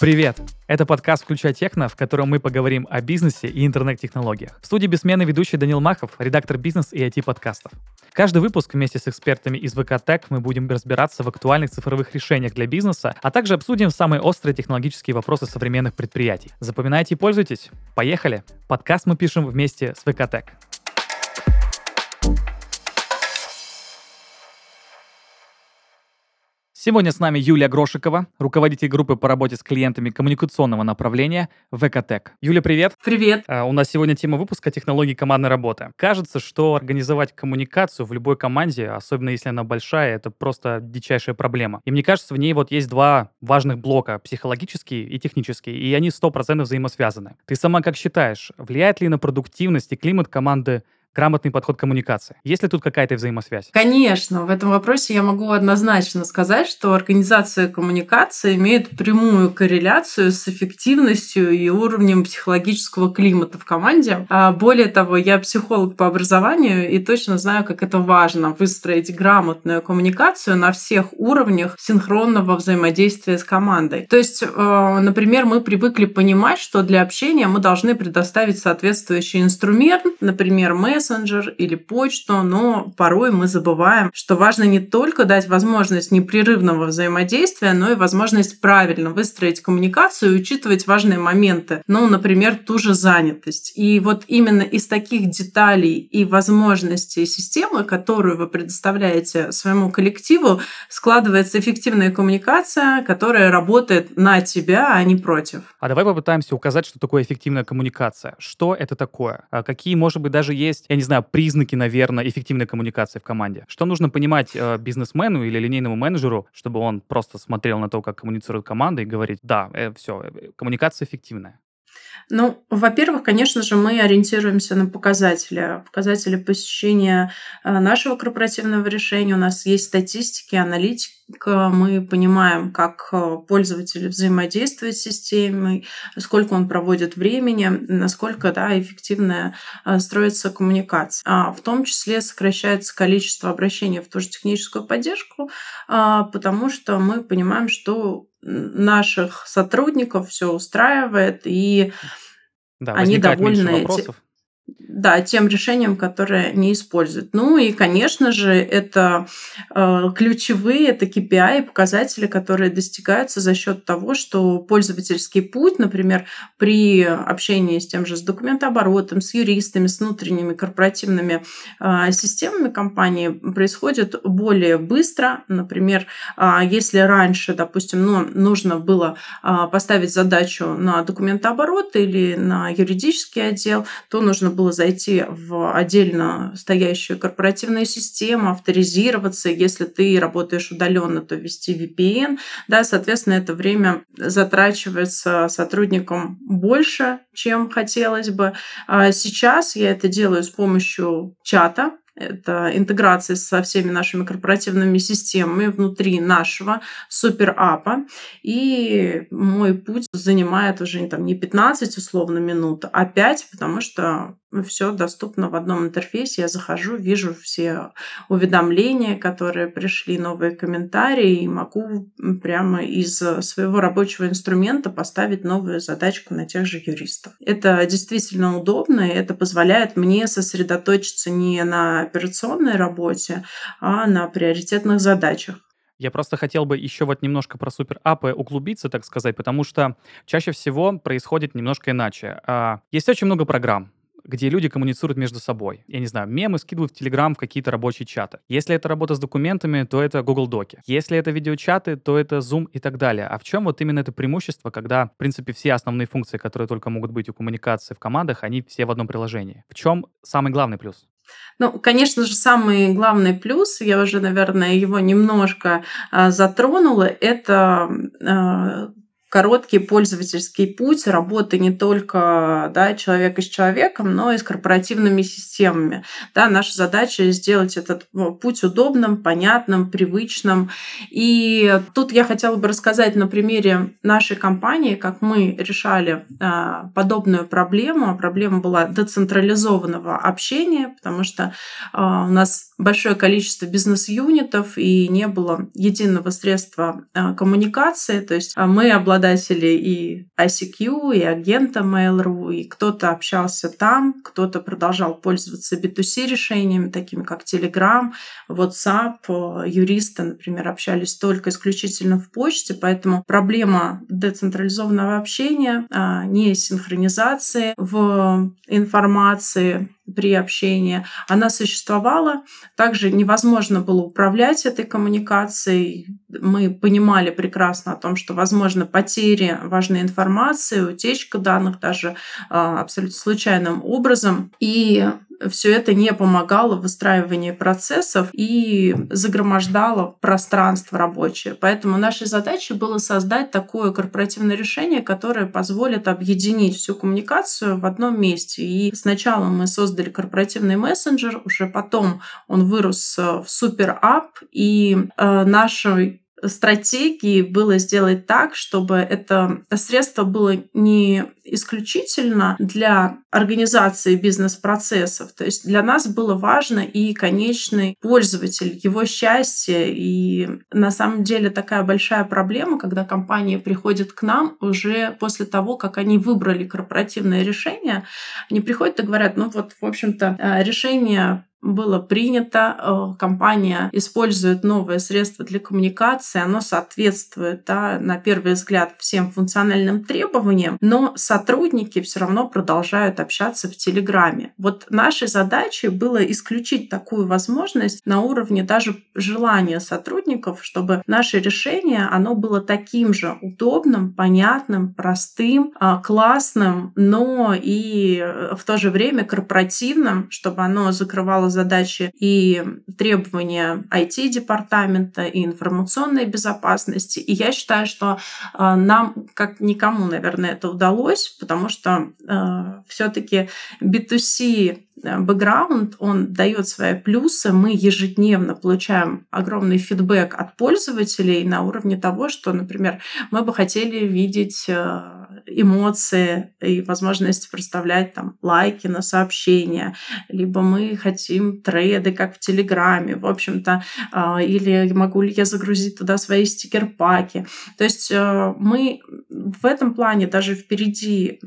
Привет! Это подкаст «Включай техно», в котором мы поговорим о бизнесе и интернет-технологиях. В студии бессменный ведущий Данил Махов, редактор бизнес и IT-подкастов. Каждый выпуск вместе с экспертами из ВК Tech мы будем разбираться в актуальных цифровых решениях для бизнеса, а также обсудим самые острые технологические вопросы современных предприятий. Запоминайте и пользуйтесь. Поехали! Подкаст мы пишем вместе с ВК Tech. Сегодня с нами Юлия Грошикова, руководитель группы по работе с клиентами коммуникационного направления ВКТек. Юля, привет. Привет. А, у нас сегодня тема выпуска технологии командной работы. Кажется, что организовать коммуникацию в любой команде, особенно если она большая, это просто дичайшая проблема. И мне кажется, в ней вот есть два важных блока, психологический и технический, и они 100% взаимосвязаны. Ты сама как считаешь, влияет ли на продуктивность и климат команды грамотный подход к коммуникации. Есть ли тут какая-то взаимосвязь? Конечно. В этом вопросе я могу однозначно сказать, что организация коммуникации имеет прямую корреляцию с эффективностью и уровнем психологического климата в команде. А более того, я психолог по образованию и точно знаю, как это важно выстроить грамотную коммуникацию на всех уровнях синхронного взаимодействия с командой. То есть, э, например, мы привыкли понимать, что для общения мы должны предоставить соответствующий инструмент, например, мессенджер, мессенджер или почту, но порой мы забываем, что важно не только дать возможность непрерывного взаимодействия, но и возможность правильно выстроить коммуникацию и учитывать важные моменты, ну, например, ту же занятость. И вот именно из таких деталей и возможностей системы, которую вы предоставляете своему коллективу, складывается эффективная коммуникация, которая работает на тебя, а не против. А давай попытаемся указать, что такое эффективная коммуникация. Что это такое? А какие, может быть, даже есть, я не знаю, признаки, наверное, эффективной коммуникации в команде? Что нужно понимать э, бизнесмену или линейному менеджеру, чтобы он просто смотрел на то, как коммуницирует команда и говорит, да, э, все, э, коммуникация эффективная? Ну, во-первых, конечно же, мы ориентируемся на показатели. Показатели посещения э, нашего корпоративного решения. У нас есть статистики, аналитика. Мы понимаем, как э, пользователь взаимодействует с системой, сколько он проводит времени, насколько да, эффективная э, строится коммуникация. А в том числе сокращается количество обращений в ту же техническую поддержку, потому что мы понимаем, что наших сотрудников все устраивает, и да, они довольны. Вопросов да, тем решением, которое не используют. Ну и, конечно же, это э, ключевые, это KPI, показатели, которые достигаются за счет того, что пользовательский путь, например, при общении с тем же с документооборотом, с юристами, с внутренними корпоративными э, системами компании происходит более быстро. Например, э, если раньше, допустим, ну, нужно было э, поставить задачу на документооборот или на юридический отдел, то нужно было зайти в отдельно стоящую корпоративную систему, авторизироваться. Если ты работаешь удаленно, то ввести VPN. Да, соответственно, это время затрачивается сотрудникам больше, чем хотелось бы. А сейчас я это делаю с помощью чата, это интеграция со всеми нашими корпоративными системами внутри нашего суперапа. И мой путь занимает уже там, не 15 условно минут, а 5, потому что все доступно в одном интерфейсе. Я захожу, вижу все уведомления, которые пришли, новые комментарии, и могу прямо из своего рабочего инструмента поставить новую задачку на тех же юристов. Это действительно удобно, и это позволяет мне сосредоточиться не на операционной работе, а на приоритетных задачах. Я просто хотел бы еще вот немножко про суперапы углубиться, так сказать, потому что чаще всего происходит немножко иначе. А, есть очень много программ, где люди коммуницируют между собой. Я не знаю, мемы скидывают в Telegram в какие-то рабочие чаты. Если это работа с документами, то это Google Доки. Если это видеочаты, то это Zoom и так далее. А в чем вот именно это преимущество, когда, в принципе, все основные функции, которые только могут быть у коммуникации в командах, они все в одном приложении? В чем самый главный плюс? Ну, конечно же, самый главный плюс, я уже, наверное, его немножко а, затронула, это а, короткий пользовательский путь работы не только да, человека с человеком, но и с корпоративными системами. Да, наша задача сделать этот ну, путь удобным, понятным, привычным. И тут я хотела бы рассказать на примере нашей компании, как мы решали а, подобную проблему. Проблема была децентрализованного общения, потому что а, у нас большое количество бизнес-юнитов и не было единого средства а, коммуникации. То есть мы обладали обладатели и ICQ, и агента Mail.ru, и кто-то общался там, кто-то продолжал пользоваться B2C решениями, такими как Telegram, WhatsApp. Юристы, например, общались только исключительно в почте, поэтому проблема децентрализованного общения, а, не синхронизации в информации при общении, она существовала. Также невозможно было управлять этой коммуникацией. Мы понимали прекрасно о том, что возможно потери важной информации, утечка данных даже а, абсолютно случайным образом. И все это не помогало в выстраивании процессов и загромождало пространство рабочее. Поэтому нашей задачей было создать такое корпоративное решение, которое позволит объединить всю коммуникацию в одном месте. И сначала мы создали корпоративный мессенджер, уже потом он вырос в супер-ап, и э, нашей стратегии было сделать так, чтобы это средство было не исключительно для организации бизнес-процессов. То есть для нас было важно и конечный пользователь, его счастье. И на самом деле такая большая проблема, когда компания приходит к нам уже после того, как они выбрали корпоративное решение, они приходят и говорят, ну вот, в общем-то, э, решение было принято, э, компания использует новое средство для коммуникации, оно соответствует, да, на первый взгляд, всем функциональным требованиям, но сотрудники все равно продолжают общаться в Телеграме. Вот нашей задачей было исключить такую возможность на уровне даже желания сотрудников, чтобы наше решение, оно было таким же удобным, понятным, простым, а, классным, но и э, в то же время корпоративным, чтобы оно закрывало задачи и требования IT-департамента и информационной безопасности. И я считаю, что э, нам, как никому, наверное, это удалось, потому что э, все-таки B2C э, бэкграунд, он дает свои плюсы. Мы ежедневно получаем огромный фидбэк от пользователей на уровне того, что, например, мы бы хотели видеть эмоции и возможность проставлять там лайки на сообщения, либо мы хотим трейды, как в Телеграме, в общем-то, а, или могу ли я загрузить туда свои стикер-паки. То есть э, мы в этом плане даже впереди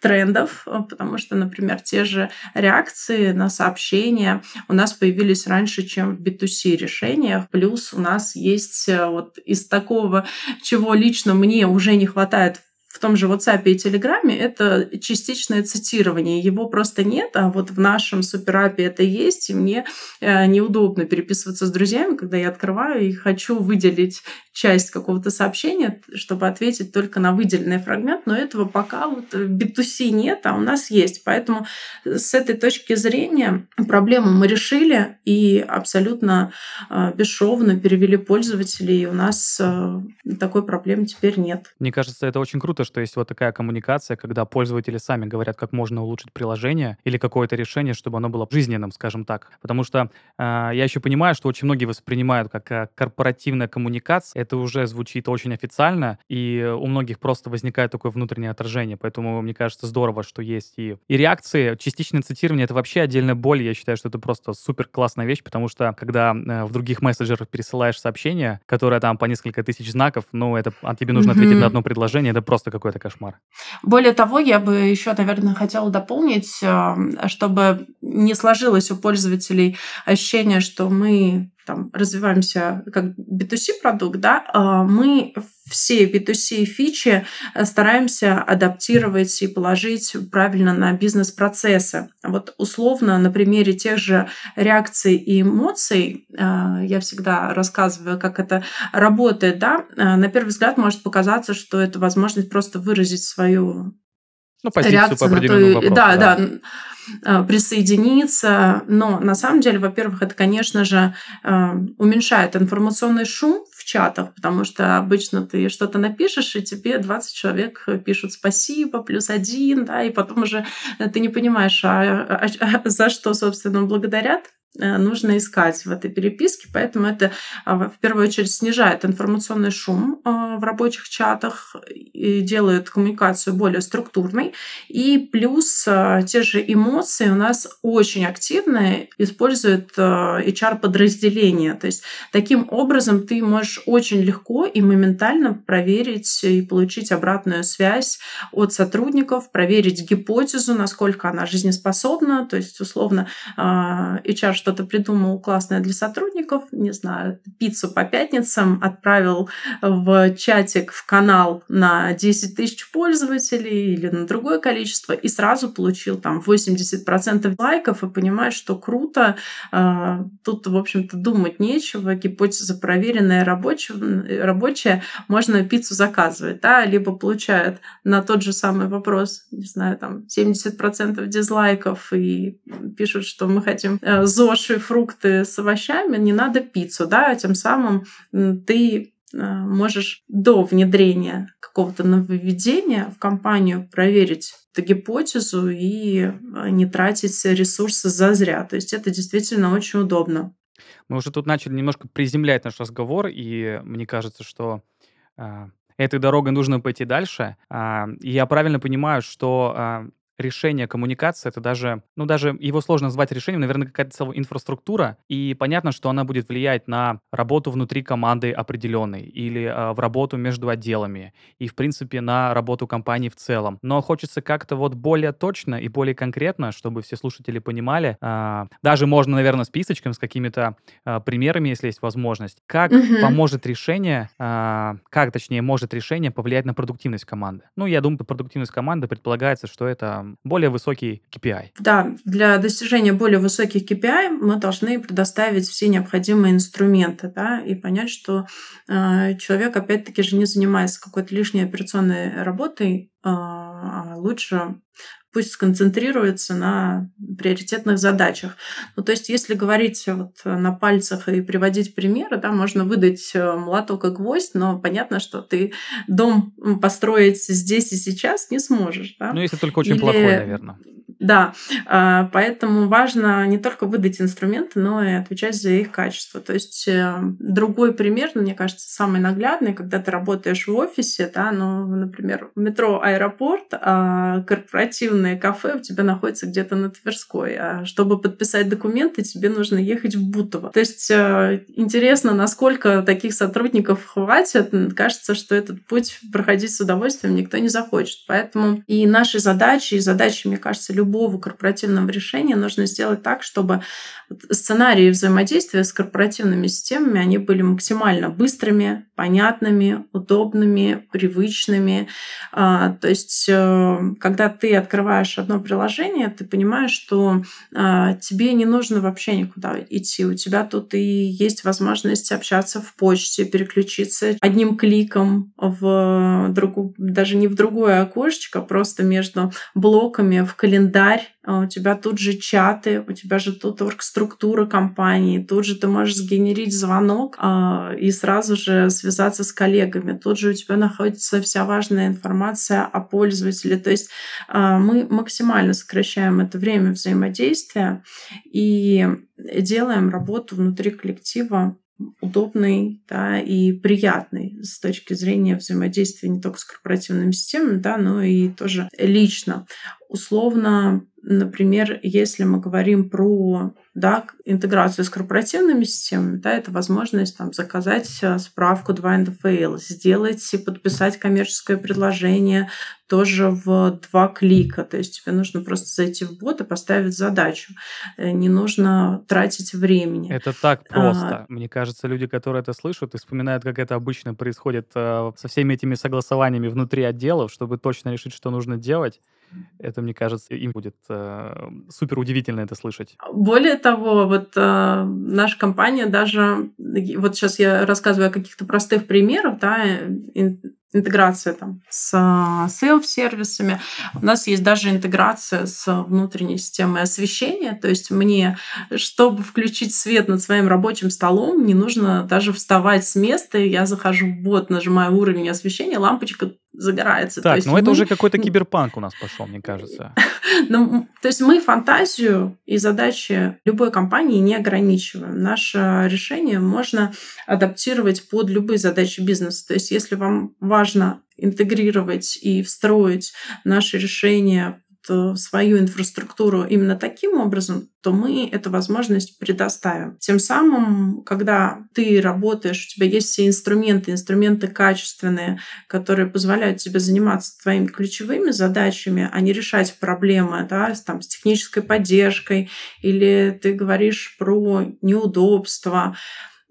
трендов, потому что, например, те же реакции на сообщения у нас появились раньше, чем в B2C решениях. Плюс у нас есть э, вот из такого, чего лично мне уже не хватает в том же WhatsApp и Telegram это частичное цитирование. Его просто нет, а вот в нашем суперапе это есть, и мне э, неудобно переписываться с друзьями, когда я открываю и хочу выделить часть какого-то сообщения, чтобы ответить только на выделенный фрагмент, но этого пока вот в B2C нет, а у нас есть. Поэтому с этой точки зрения проблему мы решили и абсолютно э, бесшовно перевели пользователей, и у нас э, такой проблемы теперь нет. Мне кажется, это очень круто, что есть вот такая коммуникация, когда пользователи сами говорят, как можно улучшить приложение или какое-то решение, чтобы оно было жизненным, скажем так. Потому что э, я еще понимаю, что очень многие воспринимают как э, корпоративная коммуникация. Это уже звучит очень официально, и у многих просто возникает такое внутреннее отражение. Поэтому мне кажется здорово, что есть и, и реакции. Частичное цитирование — это вообще отдельная боль. Я считаю, что это просто супер классная вещь, потому что когда э, в других мессенджерах пересылаешь сообщение, которое там по несколько тысяч знаков, ну, это а тебе нужно mm-hmm. ответить на одно предложение, это просто какой-то кошмар. Более того, я бы еще, наверное, хотела дополнить, э, чтобы не сложилось у пользователей ощущение, что мы там, развиваемся как B2C продукт, да, а мы все B2C фичи э, стараемся адаптировать и положить правильно на бизнес-процессы. Вот условно на примере тех же реакций и эмоций э, я всегда рассказываю, как это работает. Да? Э, на первый взгляд может показаться, что это возможность просто выразить свою ну, реакцию по определенному вопросу. Да, да. да присоединиться. Но на самом деле, во-первых, это, конечно же, э, уменьшает информационный шум в чатах, потому что обычно ты что-то напишешь, и тебе 20 человек пишут спасибо, плюс один, да, и потом уже ты не понимаешь, а, а, а за что, собственно, благодарят. Нужно искать в этой переписке, поэтому это в первую очередь снижает информационный шум в рабочих чатах делает коммуникацию более структурной. И плюс те же эмоции у нас очень активно используют HR-подразделения. То есть таким образом ты можешь очень легко и моментально проверить и получить обратную связь от сотрудников, проверить гипотезу, насколько она жизнеспособна. То есть, условно, HR что-то придумал классное для сотрудников, не знаю, пиццу по пятницам отправил в чатик, в канал на 10 тысяч пользователей или на другое количество, и сразу получил там 80% лайков и понимает, что круто. А, тут, в общем-то, думать нечего, гипотеза проверенная, рабочая, рабочая можно пиццу заказывать, да, либо получает на тот же самый вопрос, не знаю, там 70% дизлайков и пишут, что мы хотим э, ЗОЖ фрукты с овощами, не надо пиццу, да, тем самым ты э, можешь до внедрения какого-то нововведения в компанию проверить эту гипотезу и э, не тратить ресурсы зазря. То есть это действительно очень удобно. Мы уже тут начали немножко приземлять наш разговор, и мне кажется, что э, этой дорогой нужно пойти дальше. Э, и я правильно понимаю, что э, решение коммуникации, это даже, ну, даже его сложно назвать решением, наверное, какая-то целая инфраструктура, и понятно, что она будет влиять на работу внутри команды определенной или э, в работу между отделами и, в принципе, на работу компании в целом. Но хочется как-то вот более точно и более конкретно, чтобы все слушатели понимали, э, даже можно, наверное, списочком с какими-то э, примерами, если есть возможность, как угу. поможет решение, э, как, точнее, может решение повлиять на продуктивность команды. Ну, я думаю, продуктивность команды предполагается, что это более высокий KPI. Да, для достижения более высоких KPI мы должны предоставить все необходимые инструменты, да, и понять, что э, человек, опять-таки, же не занимается какой-то лишней операционной работой, э, а лучше пусть сконцентрируется на приоритетных задачах. Ну, то есть, если говорить вот на пальцах и приводить примеры, да, можно выдать э, молоток и гвоздь, но понятно, что ты дом построить здесь и сейчас не сможешь. Да? Ну, если только очень Или... плохой, наверное. Да, а, поэтому важно не только выдать инструменты, но и отвечать за их качество. То есть э, другой пример, мне кажется, самый наглядный, когда ты работаешь в офисе, да, ну, например, метро аэропорт, а корпоративное кафе у тебя находится где-то на Тверской, а чтобы подписать документы, тебе нужно ехать в Бутово. То есть э, интересно, насколько таких сотрудников хватит. Кажется, что этот путь проходить с удовольствием никто не захочет. Поэтому и наши задачи, и задачи, мне кажется, любого корпоративного решения нужно сделать так, чтобы сценарии взаимодействия с корпоративными системами, они были максимально быстрыми, понятными, удобными, привычными. А, то есть, э, когда ты открываешь одно приложение, ты понимаешь, что а, тебе не нужно вообще никуда идти. У тебя тут и есть возможность общаться в почте, переключиться одним кликом в другую, даже не в другое окошечко, а просто между блоками в календарь а у тебя тут же чаты, у тебя же тут оргструктура компании, тут же ты можешь сгенерить звонок а, и сразу же связаться с коллегами, тут же у тебя находится вся важная информация о пользователе. То есть а, мы максимально сокращаем это время взаимодействия и делаем работу внутри коллектива удобный да, и приятный с точки зрения взаимодействия не только с корпоративными системами, да, но и тоже лично. Условно, например, если мы говорим про да, интеграцию с корпоративными системами, да, это возможность там, заказать э, справку 2 НДФЛ, сделать и подписать коммерческое предложение тоже в два клика. То есть тебе нужно просто зайти в бот и поставить задачу. Э, не нужно тратить времени. Это так а, просто. А... Мне кажется, люди, которые это слышат и вспоминают, как это обычно происходит э, со всеми этими согласованиями внутри отделов, чтобы точно решить, что нужно делать, это, мне кажется, им будет э, супер удивительно это слышать. Более того, вот э, наша компания даже, вот сейчас я рассказываю о каких-то простых примерах, да, интеграция там с селф-сервисами. У нас есть даже интеграция с внутренней системой освещения. То есть мне, чтобы включить свет над своим рабочим столом, не нужно даже вставать с места. Я захожу в бот, нажимаю уровень освещения, лампочка загорается. Так, ну мы... это уже какой-то киберпанк у нас пошел, мне кажется. ну, то есть мы фантазию и задачи любой компании не ограничиваем. Наше решение можно адаптировать под любые задачи бизнеса. То есть если вам важно интегрировать и встроить наши решения свою инфраструктуру именно таким образом, то мы эту возможность предоставим. Тем самым, когда ты работаешь, у тебя есть все инструменты, инструменты качественные, которые позволяют тебе заниматься твоими ключевыми задачами, а не решать проблемы да, там, с технической поддержкой, или ты говоришь про неудобства,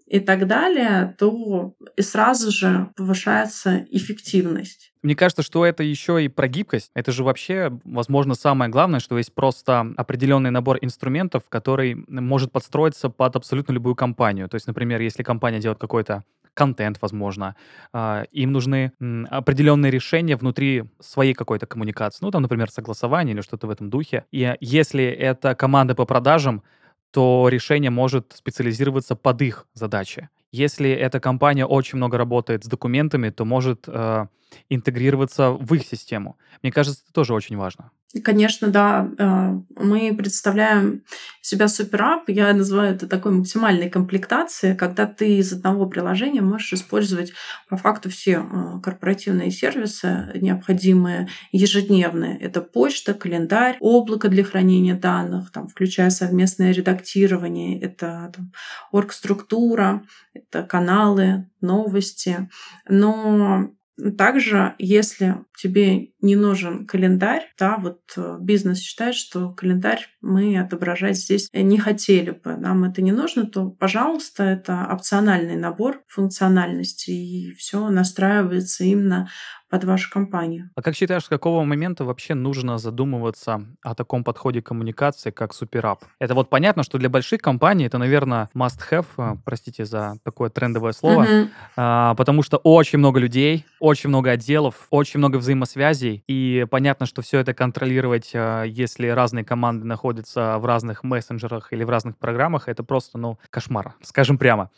и так далее, то и сразу же повышается эффективность. Мне кажется, что это еще и про гибкость. Это же вообще, возможно, самое главное, что есть просто определенный набор инструментов, который может подстроиться под абсолютно любую компанию. То есть, например, если компания делает какой-то контент, возможно, а, им нужны определенные решения внутри своей какой-то коммуникации. Ну, там, например, согласование или что-то в этом духе. И если это команда по продажам, то решение может специализироваться под их задачи. Если эта компания очень много работает с документами, то может э, интегрироваться в их систему. Мне кажется, это тоже очень важно. Конечно, да. Э, мы представляем себя суперап. Я называю это такой максимальной комплектацией, когда ты из одного приложения можешь использовать по факту все э, корпоративные сервисы, необходимые ежедневные. Это почта, календарь, облако для хранения данных, там, включая совместное редактирование, это там, оргструктура, это каналы, новости. Но также, если тебе не нужен календарь, да, вот э, бизнес считает, что календарь мы отображать здесь не хотели бы, нам это не нужно, то, пожалуйста, это опциональный набор функциональности, и все настраивается именно под вашу компанию. А как считаешь, с какого момента вообще нужно задумываться о таком подходе коммуникации, как суперап? Это вот понятно, что для больших компаний это, наверное, must-have, э, простите за такое трендовое слово, uh-huh. а, потому что очень много людей, очень много отделов, очень много взаимосвязей, и понятно, что все это контролировать, а, если разные команды находятся в разных мессенджерах или в разных программах, это просто, ну, кошмар, скажем прямо.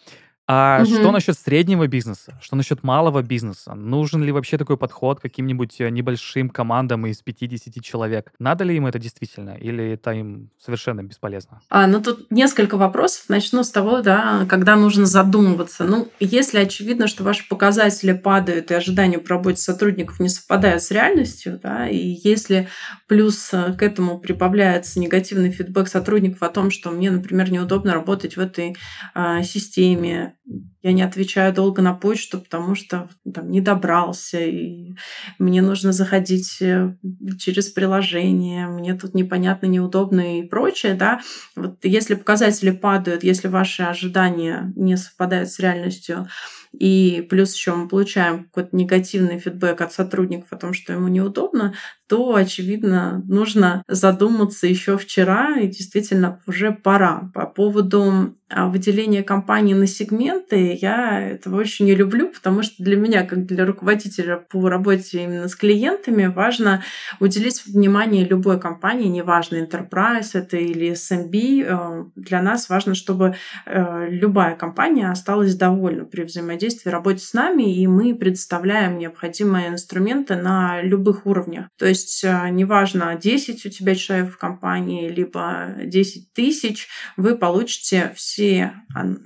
А угу. что насчет среднего бизнеса? Что насчет малого бизнеса? Нужен ли вообще такой подход каким-нибудь э, небольшим командам из 50 человек? Надо ли им это действительно? Или это им совершенно бесполезно? А, ну, тут несколько вопросов. Начну с того, да, когда нужно задумываться. Ну, если очевидно, что ваши показатели падают и ожидания по работе сотрудников не совпадают с реальностью, да, и если плюс э, к этому прибавляется негативный фидбэк сотрудников о том, что мне, например, неудобно работать в этой а, системе, я не отвечаю долго на почту, потому что там не добрался, и мне нужно заходить э, через приложение, мне тут непонятно, неудобно и прочее, да. Вот если показатели падают, если ваши ожидания не совпадают с реальностью, и плюс еще мы получаем какой-то негативный фидбэк от сотрудников о том, что ему неудобно, то, очевидно, нужно задуматься еще вчера, и действительно уже пора. По поводу а, выделения компании на сегменты, я этого очень не люблю, потому что для меня, как для руководителя по работе именно с клиентами, важно уделить внимание любой компании, неважно, Enterprise это или SMB, э, для нас важно, чтобы э, любая компания осталась довольна при взаимодействии, работе с нами, и мы предоставляем необходимые инструменты на любых уровнях. То есть есть э, неважно, 10 у тебя человек в компании, либо 10 тысяч, вы получите все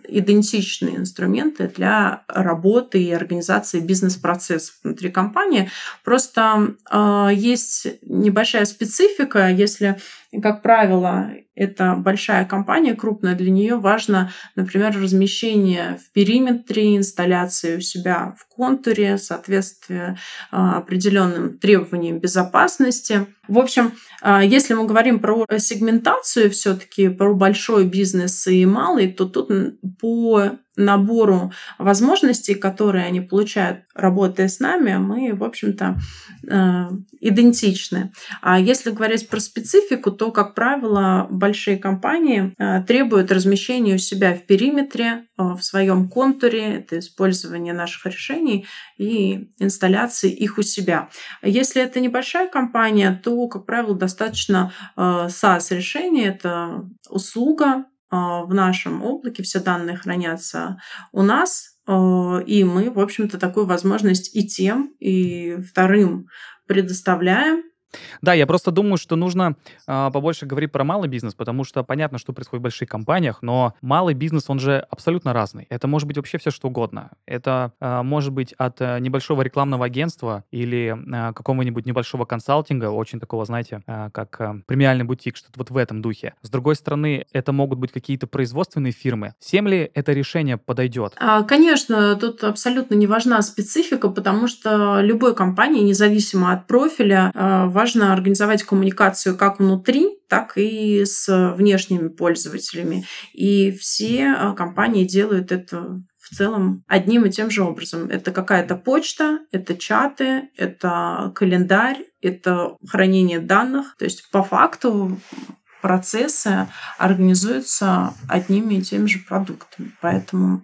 идентичные инструменты для работы и организации бизнес-процессов внутри компании. Просто э, есть небольшая специфика, если как правило, это большая компания, крупная, для нее важно, например, размещение в периметре инсталляции у себя в контуре, соответствие а, определенным требованиям безопасности. В общем, а, если мы говорим про сегментацию все-таки, про большой бизнес и малый, то тут по набору возможностей, которые они получают, работая с нами, мы, в общем-то, э, идентичны. А если говорить про специфику, то, как правило, большие компании э, требуют размещения у себя в периметре, в своем контуре, это использование наших решений и инсталляции их у себя. Если это небольшая компания, то, как правило, достаточно SaaS-решения, это услуга, а, в нашем облаке, все данные хранятся у нас, И мы, в общем-то, такую возможность и тем, и вторым предоставляем. Да, я просто думаю, что нужно а, побольше говорить про малый бизнес, потому что понятно, что происходит в больших компаниях, но малый бизнес, он же абсолютно разный. Это может быть вообще все что угодно. Это а, может быть от а, небольшого рекламного агентства или а, какого-нибудь небольшого консалтинга, очень такого, знаете, а, как а, премиальный бутик, что-то вот в этом духе. С другой стороны, это могут быть какие-то производственные фирмы. Всем ли это решение подойдет? А, конечно, тут абсолютно не важна специфика, потому что любой компании, независимо от профиля, а, важно организовать коммуникацию как внутри, так и с внешними пользователями. И все а, компании делают это в целом одним и тем же образом. Это какая-то почта, это чаты, это календарь, это хранение данных. То есть по факту процессы организуются одними и теми же продуктами. Поэтому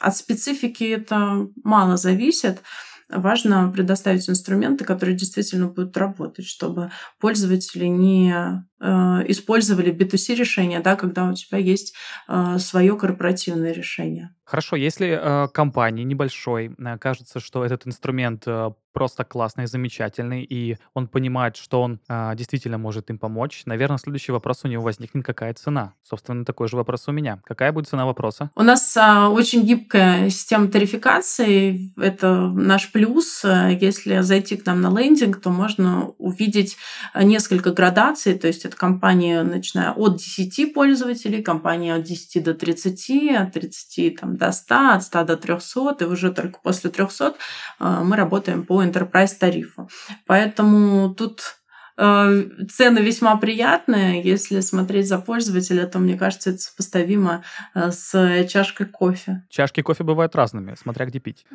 от специфики это мало зависит важно предоставить инструменты, которые действительно будут работать, чтобы пользователи не э, использовали B2C решения, да, когда у тебя есть э, свое корпоративное решение. Хорошо, если э, компании небольшой э, кажется, что этот инструмент э, просто классный, замечательный, и он понимает, что он э, действительно может им помочь, наверное, следующий вопрос у него возникнет, какая цена? Собственно, такой же вопрос у меня. Какая будет цена вопроса? У нас э, очень гибкая система тарификации, это наш плюс. Если зайти к нам на лендинг, то можно увидеть несколько градаций, то есть это компания, начиная от 10 пользователей, компания от 10 до 30, от 30 там, до 100, от 100 до 300, и уже только после 300 э, мы работаем по enterprise тарифу. Поэтому тут цены весьма приятные. Если смотреть за пользователя, то, мне кажется, это сопоставимо э, с чашкой кофе. Чашки кофе бывают разными, смотря где пить.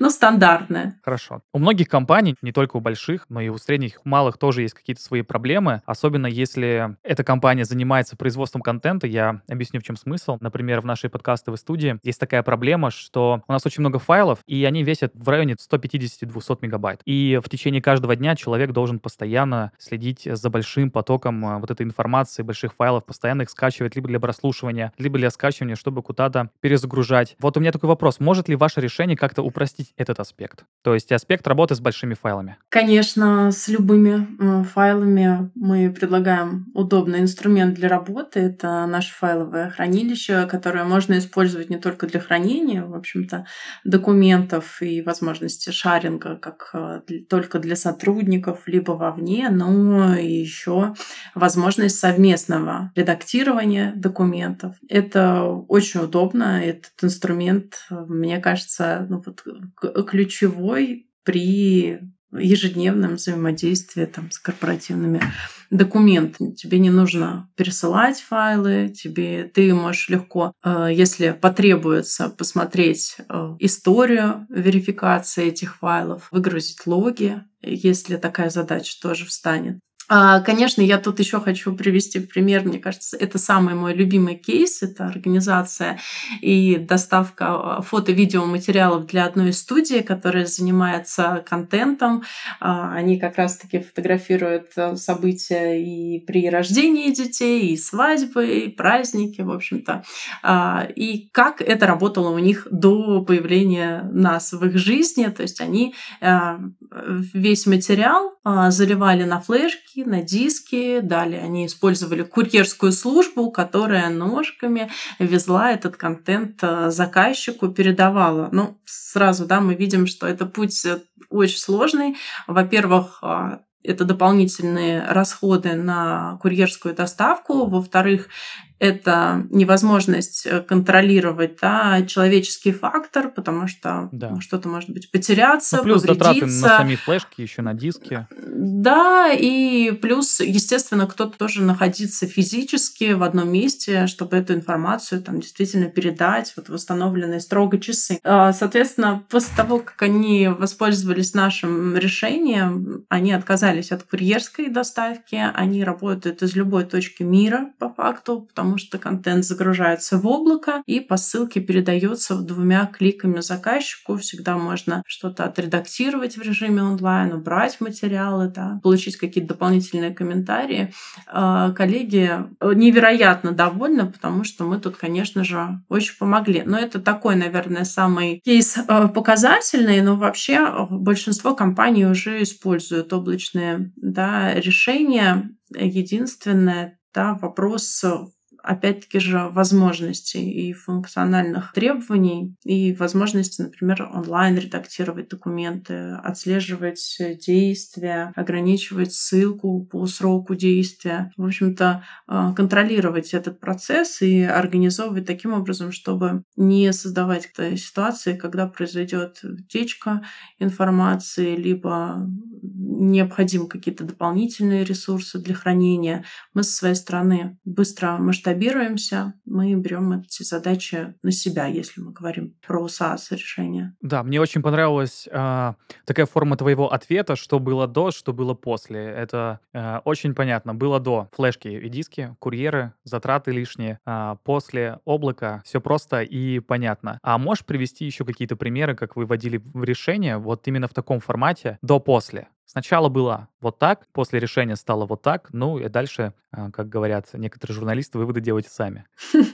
Ну, стандартные. Хорошо. У многих компаний, не только у больших, но и у средних, малых тоже есть какие-то свои проблемы, особенно если эта компания занимается производством контента. Я объясню, в чем смысл. Например, в нашей подкастовой студии есть такая проблема, что у нас очень много файлов, и они весят в районе 150-200 мегабайт. И в течение каждого дня человек должен постоянно следить за большим потоком а, вот этой информации, больших файлов, постоянно их скачивать либо для прослушивания, либо для скачивания, чтобы куда-то перезагружать. Вот у меня такой вопрос. Может ли ваше решение как-то упростить этот аспект? То есть аспект работы с большими файлами? Конечно, с любыми э, файлами мы предлагаем удобный инструмент для работы. Это наше файловое хранилище, которое можно использовать не только для хранения, в общем-то, документов и возможности шаринга, как э, только для сотрудников, либо вовне, но ну и еще возможность совместного редактирования документов. Это очень удобно. Этот инструмент, мне кажется, ну, вот, ключевой при ежедневном взаимодействии там, с корпоративными документами. Тебе не нужно пересылать файлы, тебе, ты можешь легко, э, если потребуется, посмотреть э, историю верификации этих файлов, выгрузить логи, если такая задача тоже встанет. А, конечно, я тут еще хочу привести в пример, мне кажется, это самый мой любимый кейс, это организация и доставка а, фото-видеоматериалов для одной из студий, которая занимается контентом. А, они как раз-таки фотографируют э, события и при рождении детей, и свадьбы, и праздники, в общем-то. И как это работало у них до появления нас в их жизни, то есть они весь материал заливали на флешки, диски, на диски. Далее они использовали курьерскую службу, которая ножками везла этот контент э, заказчику, передавала. Ну, сразу, да, мы видим, что это путь э, очень сложный. Во-первых, а, это дополнительные расходы на курьерскую доставку. Во-вторых, это невозможность э, контролировать да, человеческий фактор, потому что да. Что-то может быть потеряться, ну, плюс затраты на сами флешки, еще на диске. Да, и плюс, естественно, кто-то тоже находиться физически в одном месте, чтобы эту информацию там действительно передать, вот восстановленные строго часы. А, соответственно, после того, как они воспользовались нашим решением, они отказались от курьерской доставки, они работают из любой точки мира по факту, потому потому что контент загружается в облако и по ссылке передается двумя кликами заказчику. Всегда можно что-то отредактировать в режиме онлайн, убрать материалы, да, получить какие-то дополнительные комментарии. А, коллеги невероятно довольны, потому что мы тут, конечно же, очень помогли. Но это такой, наверное, самый кейс э, показательный, но вообще большинство компаний уже используют облачные да, решения. Единственное, да, вопрос опять-таки же, возможностей и функциональных требований, и возможности, например, онлайн редактировать документы, отслеживать действия, ограничивать ссылку по сроку действия. В общем-то, э, контролировать этот процесс и организовывать таким образом, чтобы не создавать ситуации, когда произойдет утечка информации, либо необходимы какие-то дополнительные ресурсы для хранения. Мы со своей стороны быстро масштабируемся, мы берем эти задачи на себя, если мы говорим про SaaS решения. Да, мне очень понравилась э, такая форма твоего ответа, что было до, что было после. Это э, очень понятно. Было до флешки и диски, курьеры, затраты лишние. Э, после облака все просто и понятно. А можешь привести еще какие-то примеры, как вы вводили в решение вот именно в таком формате до-после? Сначала было вот так, после решения стало вот так, ну и дальше, а, как говорят некоторые журналисты, выводы делайте сами.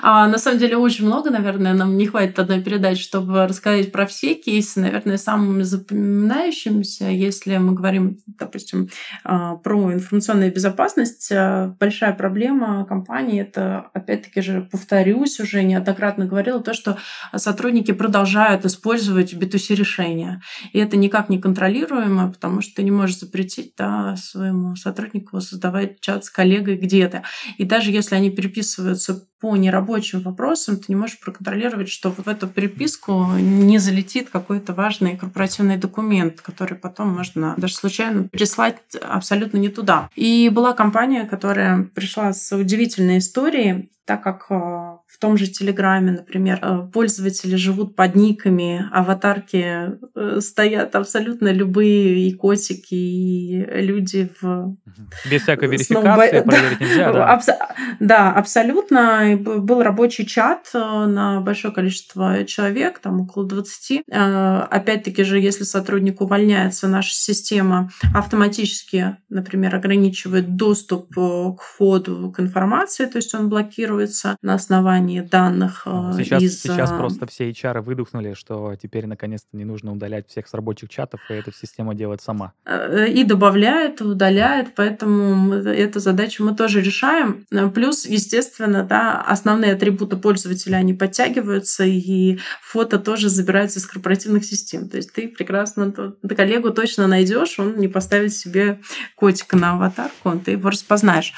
А, на самом деле очень много, наверное, нам не хватит одной передачи, чтобы рассказать про все кейсы. Наверное, самыми запоминающимися, если мы говорим, допустим, а, про информационную безопасность, большая проблема компании это, опять-таки же, повторюсь, уже неоднократно говорила, то, что сотрудники продолжают использовать B2C решения. И это никак не контролируемо, потому что ты не можешь запретить да, своему сотруднику создавать чат с коллегой где-то. И даже если они переписываются по нерабочим вопросам, ты не можешь проконтролировать, что в эту переписку не залетит какой-то важный корпоративный документ, который потом можно даже случайно переслать абсолютно не туда. И была компания, которая пришла с удивительной историей, так как э, в том же Телеграме, например, э, пользователи живут под никами, аватарки э, стоят абсолютно любые и котики, и люди в... Без всякой верификации проверить нельзя, да? Абс... Да, абсолютно. Был рабочий чат на большое количество человек, там около 20. Опять-таки же, если сотрудник увольняется, наша система автоматически, например, ограничивает доступ к входу к информации, то есть он блокирует генерируется на основании данных ну, э, сейчас, из... Сейчас э, просто все HR выдохнули, что теперь наконец-то не нужно удалять всех с рабочих чатов, и эта система делает сама. Э, и добавляет, удаляет, поэтому эту задачу мы тоже решаем. Плюс, естественно, да, основные атрибуты пользователя, они подтягиваются, и фото тоже забирается из корпоративных систем. То есть ты прекрасно коллегу точно найдешь, он не поставит себе котика на аватарку, ты его распознаешь.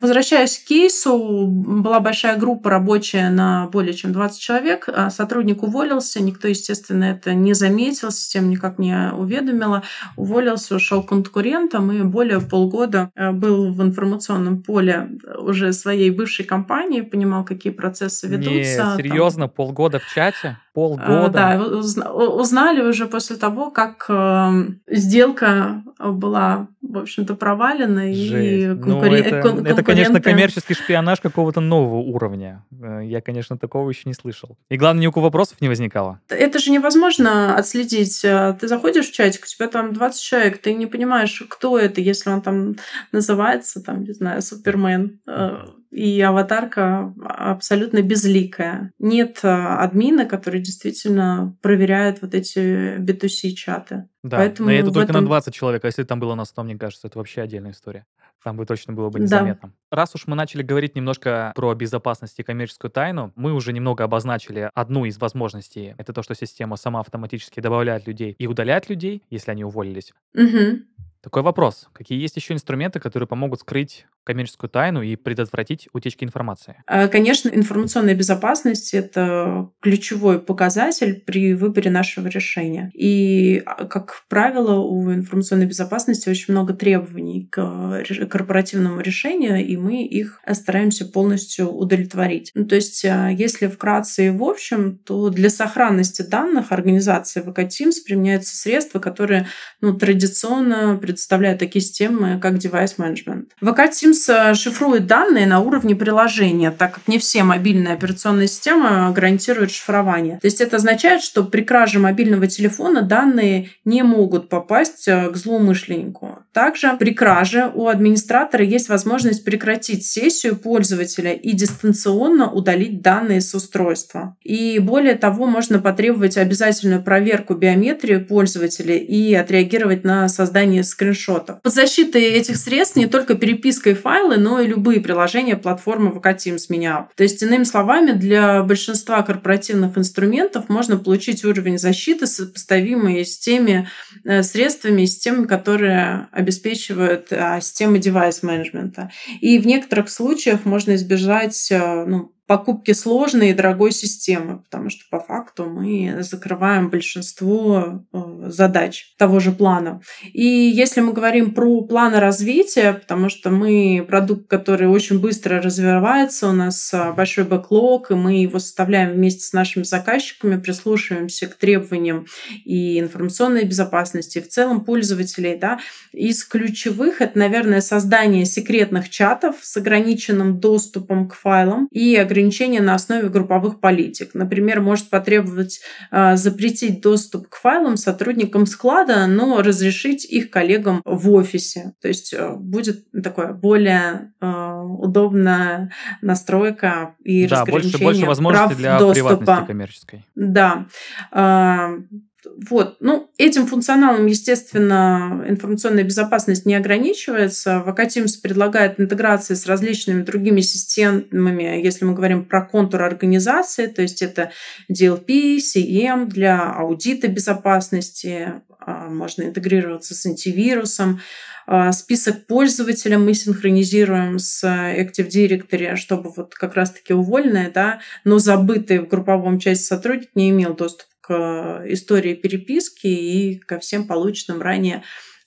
Возвращаясь к кейсу, была большая группа рабочая на более чем 20 человек. А сотрудник уволился, никто, естественно, это не заметил, система никак не уведомила. Уволился, ушел конкурентом и более полгода э, был в информационном поле уже своей бывшей компании, понимал, какие процессы ведутся. Не, серьезно, там... полгода в чате? Полгода? Да, узнали уже после того, как эм, сделка была, в общем-то, провалена. Жесть. И ну, конкурен... это, конкуренты... это, конечно, коммерческий шпионаж какого-то нового уровня. Э, я, конечно, такого еще не слышал. И главное, ни у кого вопросов не возникало. Это же невозможно отследить. Э, ты заходишь в чатик, у тебя там 20 человек, ты не понимаешь, кто это, если он там называется, там, не знаю, Супермен э, и аватарка абсолютно безликая. Нет админа, который действительно проверяет вот эти B2C-чаты. Да, Поэтому но это только этом... на 20 человек, а если там было на 100, мне кажется, это вообще отдельная история. Там бы точно было бы незаметно. Да. Раз уж мы начали говорить немножко про безопасность и коммерческую тайну, мы уже немного обозначили одну из возможностей. Это то, что система сама автоматически добавляет людей и удаляет людей, если они уволились. Угу. Такой вопрос. Какие есть еще инструменты, которые помогут скрыть коммерческую тайну и предотвратить утечки информации? А, конечно, информационная безопасность — это ключевой показатель при выборе нашего решения. И, а, как правило, у информационной безопасности очень много требований к корпоративному решению, и мы их стараемся полностью удовлетворить. Ну, то есть, а, если вкратце и в общем, то для сохранности данных организации VK Teams применяются средства, которые ну, традиционно представляют такие системы, как management. VK Teams Teams шифрует данные на уровне приложения, так как не все мобильные операционные системы гарантируют шифрование. То есть это означает, что при краже мобильного телефона данные не могут попасть к злоумышленнику. Также при краже у администратора есть возможность прекратить сессию пользователя и дистанционно удалить данные с устройства. И более того, можно потребовать обязательную проверку биометрии пользователя и отреагировать на создание скриншотов. Под защитой этих средств не только переписка и файлы, но и любые приложения платформы VK Teams меня. То есть, иными словами, для большинства корпоративных инструментов можно получить уровень защиты, сопоставимый с теми э, средствами с теми, которые обеспечивают а, системы девайс-менеджмента. И в некоторых случаях можно избежать э, ну, покупки сложной и дорогой системы, потому что по факту мы закрываем большинство э, задач того же плана. И если мы говорим про планы развития, потому что мы продукт, который очень быстро развивается, у нас э, большой бэклог, и мы его составляем вместе с нашими заказчиками, прислушиваемся к требованиям и информационной безопасности, и в целом пользователей. Да. Из ключевых это, наверное, создание секретных чатов с ограниченным доступом к файлам и ограничения на основе групповых политик. Например, может потребовать э, запретить доступ к файлам сотрудникам склада, но разрешить их коллегам в офисе. То есть э, будет такое более э, удобная настройка и да, разграничение больше, больше возможностей для доступа. приватности коммерческой. Да. Вот. Ну, этим функционалом, естественно, информационная безопасность не ограничивается. Teams предлагает интеграции с различными другими системами, если мы говорим про контур организации, то есть это DLP, CM для аудита безопасности, а, можно интегрироваться с антивирусом, а, Список пользователя мы синхронизируем с Active Directory, чтобы вот как раз-таки уволенные, да, но забытые в групповом части сотрудник не имел доступ к истории переписки и ко всем полученным ранее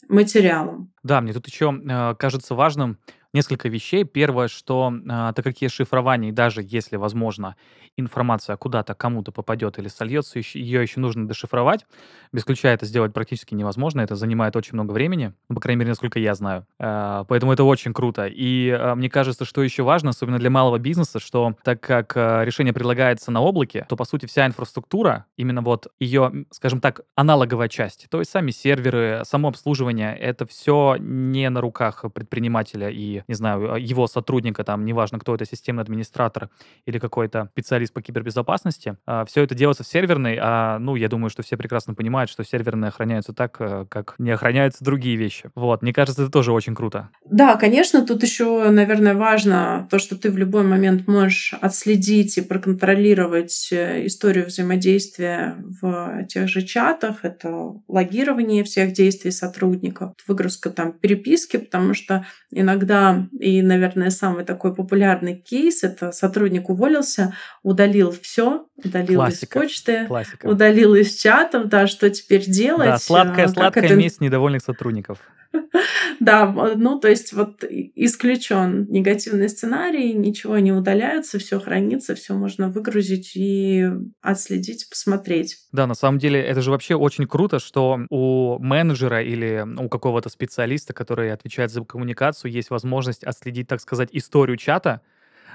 материалам. Да, мне тут еще э, кажется важным несколько вещей. Первое, что э, так как есть шифрование, и даже если, возможно, информация куда-то кому-то попадет или сольется, ее еще нужно дешифровать. Без ключа это сделать практически невозможно, это занимает очень много времени, ну, по крайней мере, насколько я знаю. Э, поэтому это очень круто. И э, мне кажется, что еще важно, особенно для малого бизнеса, что так как э, решение предлагается на облаке, то, по сути, вся инфраструктура, именно вот ее, скажем так, аналоговая часть, то есть сами серверы, само обслуживание, это все не на руках предпринимателя и, не знаю, его сотрудника, там, неважно, кто это, системный администратор или какой-то специалист специалист по кибербезопасности. А, все это делается в серверной, а, ну, я думаю, что все прекрасно понимают, что серверные охраняются так, э, как не охраняются другие вещи. Вот, мне кажется, это тоже очень круто. Да, конечно, тут еще, наверное, важно то, что ты в любой момент можешь отследить и проконтролировать э, историю взаимодействия в тех же чатах. Это логирование всех действий сотрудников, выгрузка там переписки, потому что иногда, и, наверное, самый такой популярный кейс, это сотрудник уволился, удалил все, удалил Классика. из почты, Классика. удалил из чатов, да, что теперь делать? Да, сладкая, а, сладкая это... месть недовольных сотрудников. Да, ну то есть вот исключен негативный сценарий, ничего не удаляется, все хранится, все можно выгрузить и отследить, посмотреть. Да, на самом деле это же вообще очень круто, что у менеджера или у какого-то специалиста, который отвечает за коммуникацию, есть возможность отследить, так сказать, историю чата,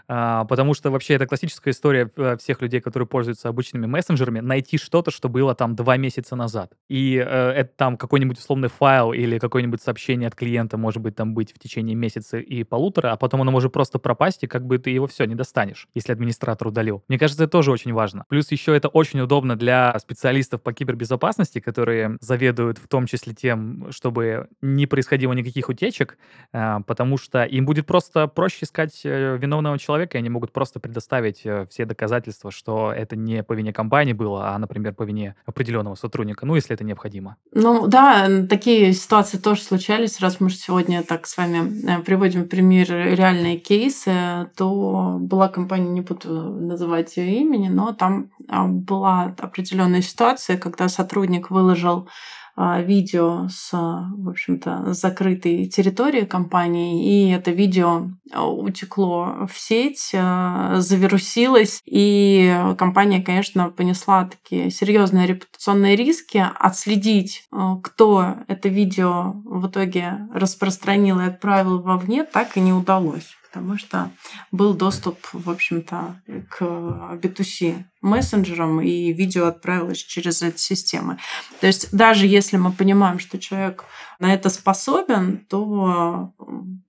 а, потому что вообще это классическая история э, всех людей, которые пользуются обычными мессенджерами, найти что-то, что было там два месяца назад. И э, это там какой-нибудь условный файл или какое-нибудь сообщение от клиента может быть там быть в течение месяца и полутора, а потом оно может просто пропасть, и как бы ты его все не достанешь, если администратор удалил. Мне кажется, это тоже очень важно. Плюс еще это очень удобно для специалистов по кибербезопасности, которые заведуют в том числе тем, чтобы не происходило никаких утечек, э, потому что им будет просто проще искать э, виновного человека человека, и они могут просто предоставить э, все доказательства, что это не по вине компании было, а, например, по вине определенного сотрудника, ну, если это необходимо. Ну, да, такие ситуации тоже случались. Раз мы сегодня так с вами э, приводим пример реальные кейсы, то была компания, не буду называть ее имени, но там а, была определенная ситуация, когда сотрудник выложил видео с, в общем-то, закрытой территории компании, и это видео утекло в сеть, завирусилось, и компания, конечно, понесла такие серьезные репутационные риски. Отследить, кто это видео в итоге распространил и отправил вовне, так и не удалось потому что был доступ, в общем-то, к B2C мессенджерам, и видео отправилось через эти системы. То есть даже если мы понимаем, что человек на это способен, то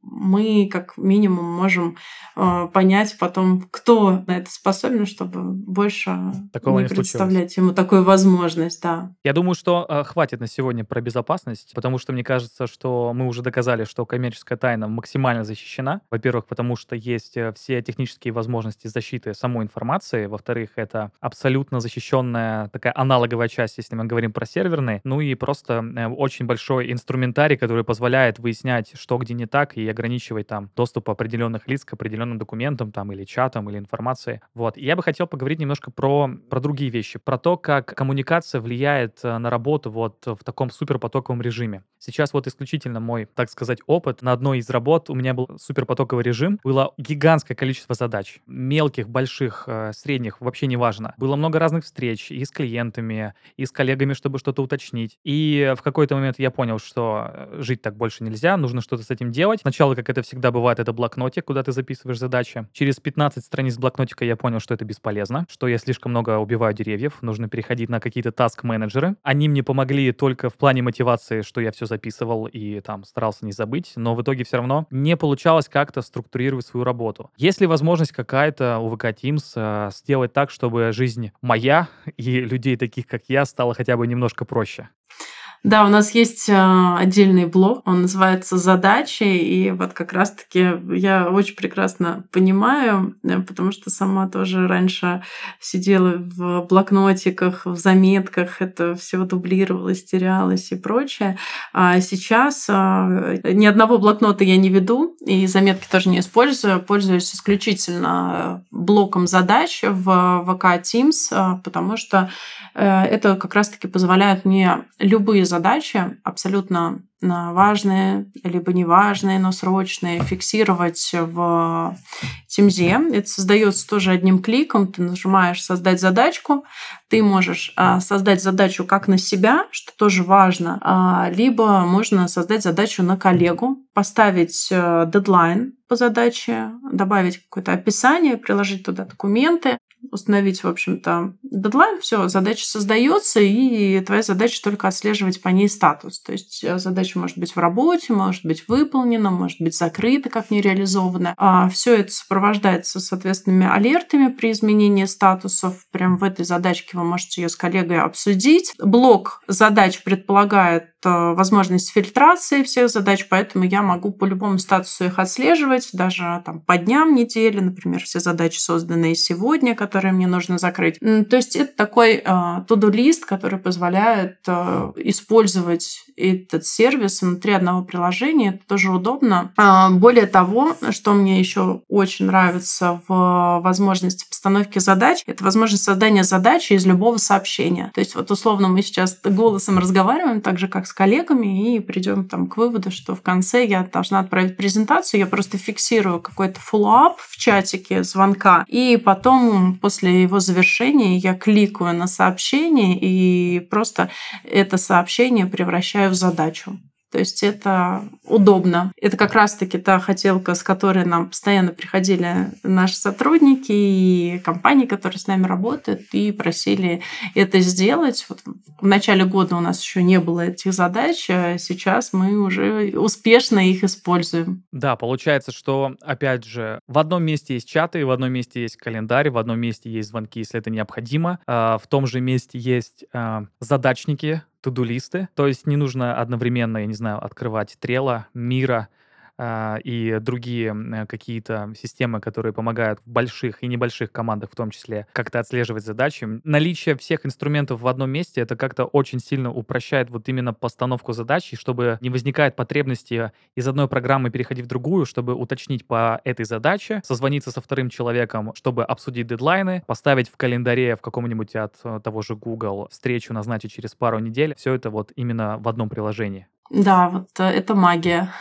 мы как минимум можем э, понять потом, кто на это способен, чтобы больше Такого не, не представлять ему такую возможность. Да. Я думаю, что э, хватит на сегодня про безопасность, потому что мне кажется, что мы уже доказали, что коммерческая тайна максимально защищена. Во-первых, потому что есть э, все технические возможности защиты самой информации. Во-вторых, это абсолютно защищенная такая аналоговая часть, если мы говорим про серверные. Ну и просто э, очень большой инструментарий, который позволяет выяснять, что где не так, и ограничивать там доступ определенных лиц к определенным документам там или чатам, или информации. Вот. И я бы хотел поговорить немножко про, про другие вещи, про то, как коммуникация влияет э, на работу вот в таком суперпотоковом режиме. Сейчас вот исключительно мой, так сказать, опыт. На одной из работ у меня был суперпотоковый режим. Было гигантское количество задач. Мелких, больших, э, средних, вообще не важно. Было много разных встреч и с клиентами, и с коллегами, чтобы что-то уточнить. И в какой-то момент я понял, что э, жить так больше нельзя, нужно что-то с этим делать. Сначала, как это всегда бывает, это блокнотик, куда ты записываешь задачи. Через 15 страниц блокнотика я понял, что это бесполезно, что я слишком много убиваю деревьев, нужно переходить на какие-то таск-менеджеры. Они мне помогли только в плане мотивации, что я все записывал и там старался не забыть, но в итоге все равно не получалось как-то структурировать свою работу. Есть ли возможность какая-то у VK Teams э, сделать так, чтобы жизнь моя и людей таких, как я, стала хотя бы немножко проще? Да, у нас есть а, отдельный блог, он называется «Задачи», и вот как раз-таки я очень прекрасно понимаю, э, потому что сама тоже раньше сидела в блокнотиках, в заметках, это все дублировалось, терялось и прочее. А сейчас а, ни одного блокнота я не веду, и заметки тоже не использую, пользуюсь исключительно блоком задач в VK Teams, потому что э, это как раз-таки позволяет мне любые задачи абсолютно важные, либо неважные, но срочные, фиксировать в Тимзе. Это создается тоже одним кликом. Ты нажимаешь «Создать задачку». Ты можешь а, создать задачу как на себя, что тоже важно, а, либо можно создать задачу на коллегу, поставить э, дедлайн по задаче, добавить какое-то описание, приложить туда документы, установить, в общем-то, дедлайн, все, задача создается, и твоя задача только отслеживать по ней статус. То есть э, задача может быть в работе, может быть выполнена, может быть закрыта, как нереализована. А все это сопровождается соответственными алертами при изменении статусов. Прям в этой задачке вы можете ее с коллегой обсудить. Блок задач предполагает Э, возможность фильтрации всех задач, поэтому я могу по любому статусу их отслеживать, даже там по дням недели, например, все задачи, созданные сегодня, которые мне нужно закрыть. То есть это такой to-do э, который позволяет э, использовать этот сервис внутри одного приложения. Это тоже удобно. А, более того, что мне еще очень нравится в возможности постановки задач, это возможность создания задачи из любого сообщения. То есть вот условно мы сейчас голосом разговариваем, так же как с коллегами, и придем там к выводу, что в конце я должна отправить презентацию, я просто фиксирую какой-то follow-up в чатике звонка, и потом после его завершения я кликаю на сообщение и просто это сообщение превращаю в задачу. То есть это удобно. Это как раз-таки та хотелка, с которой нам постоянно приходили наши сотрудники и компании, которые с нами работают, и просили это сделать. Вот в начале года у нас еще не было этих задач, а сейчас мы уже успешно их используем. Да, получается, что, опять же, в одном месте есть чаты, в одном месте есть календарь, в одном месте есть звонки, если это необходимо. А в том же месте есть а, задачники, тудулисты. То есть не нужно одновременно, я не знаю, открывать Трело, Мира, и другие м, какие-то системы, которые помогают в больших и небольших командах в том числе как-то отслеживать задачи. Наличие всех инструментов в одном месте это как-то очень сильно упрощает вот именно постановку задач, и чтобы не возникает потребности из одной программы переходить в другую, чтобы уточнить по этой задаче, созвониться со вторым человеком, чтобы обсудить дедлайны, поставить в календаре в каком-нибудь от э, того же Google встречу назначить через пару недель. Все это вот именно в одном приложении. Да, вот э, это магия.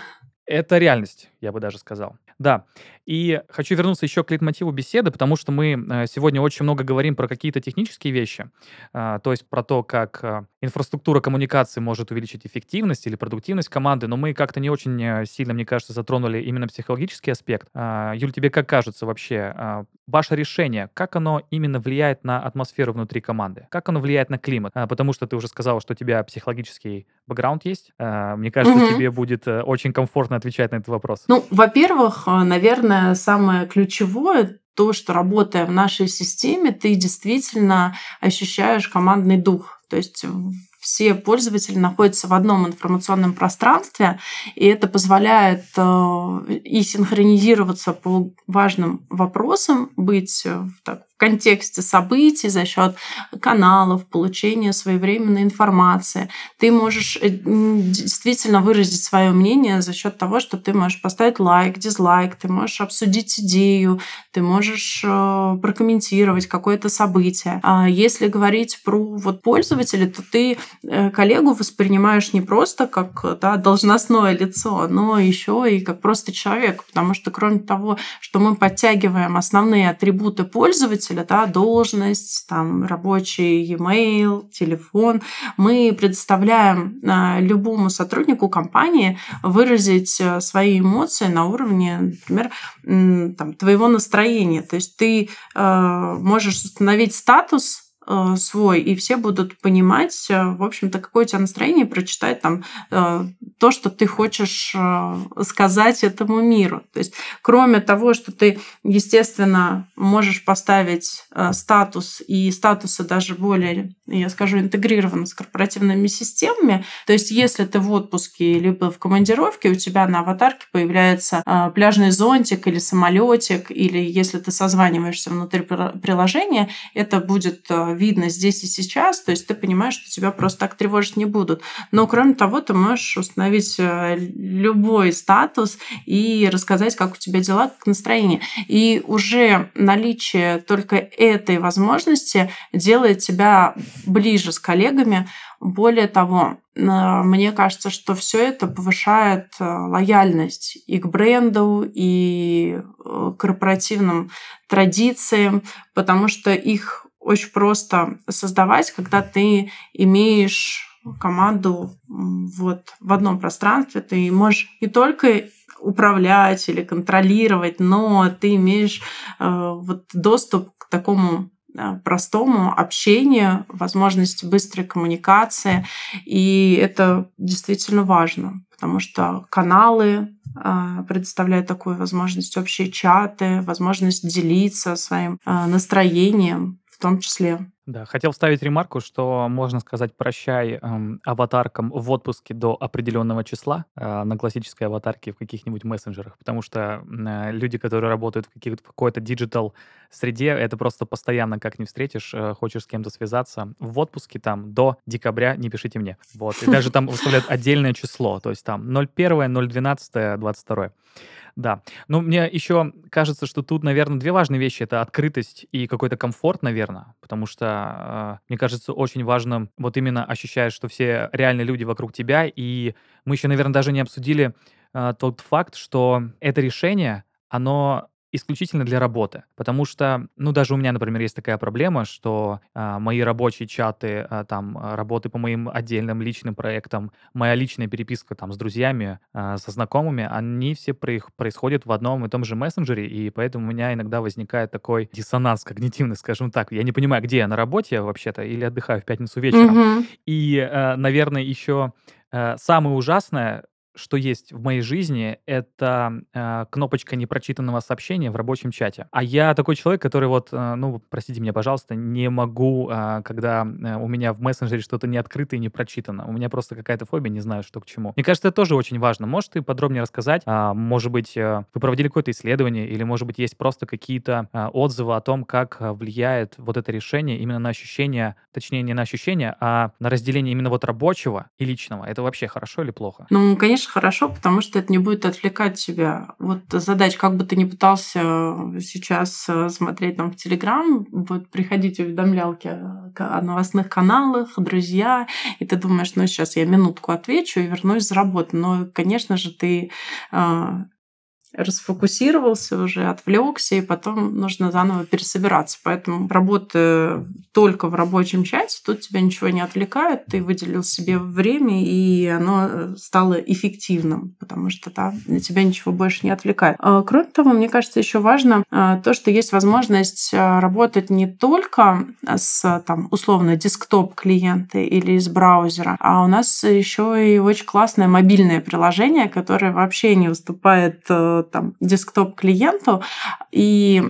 Это реальность, я бы даже сказал. Да, и хочу вернуться еще к лейтмотиву беседы, потому что мы э, сегодня очень много говорим про какие-то технические вещи, а, то есть про то, как э, инфраструктура коммуникации может увеличить эффективность или продуктивность команды, но мы как-то не очень э, сильно, мне кажется, затронули именно психологический аспект. А, Юль, тебе как кажется вообще, а, ваше решение, как оно именно влияет на атмосферу внутри команды? Как оно влияет на климат? Потому что ты уже сказала, что у тебя психологический бэкграунд есть. Мне кажется, угу. тебе будет очень комфортно отвечать на этот вопрос. Ну, во-первых, наверное, самое ключевое то, что работая в нашей системе, ты действительно ощущаешь командный дух. То есть все пользователи находятся в одном информационном пространстве, и это позволяет э, и синхронизироваться по важным вопросам, быть в, так, контексте событий за счет каналов, получения своевременной информации. Ты можешь э, действительно выразить свое мнение за счет того, что ты можешь поставить лайк, дизлайк, ты можешь обсудить идею, ты можешь э, прокомментировать какое-то событие. А если говорить про вот пользователя, то ты Э, коллегу воспринимаешь не просто как да, должностное лицо, но еще и как просто человек, потому что кроме того, что мы подтягиваем основные атрибуты пользователя, да, должность, там, рабочий e-mail, телефон, мы предоставляем э, любому сотруднику компании выразить э, свои эмоции на уровне, например, там, твоего настроения. То есть ты можешь установить статус Э, свой, и все будут понимать, э, в общем-то, какое у тебя настроение, прочитать там э, то, что ты хочешь сказать этому миру. То есть, кроме того, что ты, естественно, можешь поставить статус, и статусы даже более, я скажу, интегрированы с корпоративными системами, то есть, если ты в отпуске либо в командировке, у тебя на аватарке появляется пляжный зонтик или самолетик, или если ты созваниваешься внутри приложения, это будет видно здесь и сейчас, то есть ты понимаешь, что тебя просто так тревожить не будут. Но кроме того, ты можешь установить э, любой статус и рассказать, как у тебя дела, как настроение. И уже наличие только этой возможности делает тебя ближе с коллегами. Более того, э, мне кажется, что все это повышает э, лояльность и к бренду, и к корпоративным традициям, потому что их очень просто создавать, когда ты имеешь команду вот в одном пространстве. Ты можешь не только управлять или контролировать, но ты имеешь э, вот доступ к такому э, простому общению, возможности быстрой коммуникации. И это действительно важно, потому что каналы э, предоставляют такую возможность, общие чаты, возможность делиться своим настроением, том числе. Да, хотел вставить ремарку, что можно сказать прощай эм, аватаркам в отпуске до определенного числа э, на классической аватарке в каких-нибудь мессенджерах, потому что э, люди, которые работают в, каких- в какой-то digital среде, это просто постоянно как не встретишь, э, хочешь с кем-то связаться. В отпуске там до декабря не пишите мне. Вот. И даже там выставляют отдельное число, то есть там 01, 012, 22. Да. Но мне еще кажется, что тут, наверное, две важные вещи. Это открытость и какой-то комфорт, наверное. Потому что, э, мне кажется, очень важно вот именно ощущаешь, что все реальные люди вокруг тебя. И мы еще, наверное, даже не обсудили э, тот факт, что это решение, оно исключительно для работы. Потому что, ну, даже у меня, например, есть такая проблема, что а, мои рабочие чаты, а, там, а, работы по моим отдельным личным проектам, моя личная переписка там с друзьями, а, со знакомыми, они все происходят в одном и том же мессенджере, и поэтому у меня иногда возникает такой диссонанс когнитивный, скажем так. Я не понимаю, где я на работе вообще-то или отдыхаю в пятницу вечером. Мгм. И, э, наверное, еще э, самое ужасное что есть в моей жизни, это э, кнопочка непрочитанного сообщения в рабочем чате. А я такой человек, который вот, э, ну, простите меня, пожалуйста, не могу, э, когда э, у меня в мессенджере что-то не открыто и не прочитано. У меня просто какая-то фобия, не знаю, что к чему. Мне кажется, это тоже очень важно. Можешь ты подробнее рассказать? А, может быть, э, вы проводили какое-то исследование, или, может быть, есть просто какие-то э, отзывы о том, как э, влияет вот это решение именно на ощущение, точнее, не на ощущение, а на разделение именно вот рабочего и личного. Это вообще хорошо или плохо? Ну, конечно, конечно, хорошо, потому что это не будет отвлекать тебя. Вот задач, как бы ты ни пытался сейчас э, смотреть там в Телеграм, вот приходить уведомлялки о новостных каналах, друзья, и ты думаешь, ну сейчас я минутку отвечу и вернусь за работу. Но, конечно же, ты э, расфокусировался уже, отвлекся, и потом нужно заново пересобираться. Поэтому работа только в рабочем чате, тут тебя ничего не отвлекает, ты выделил себе время, и оно стало эффективным, потому что да, тебя ничего больше не отвлекает. А, кроме того, мне кажется, еще важно а, то, что есть возможность а, работать не только с там, условно десктоп клиента или из браузера, а у нас еще и очень классное мобильное приложение, которое вообще не выступает там десктоп-клиенту, и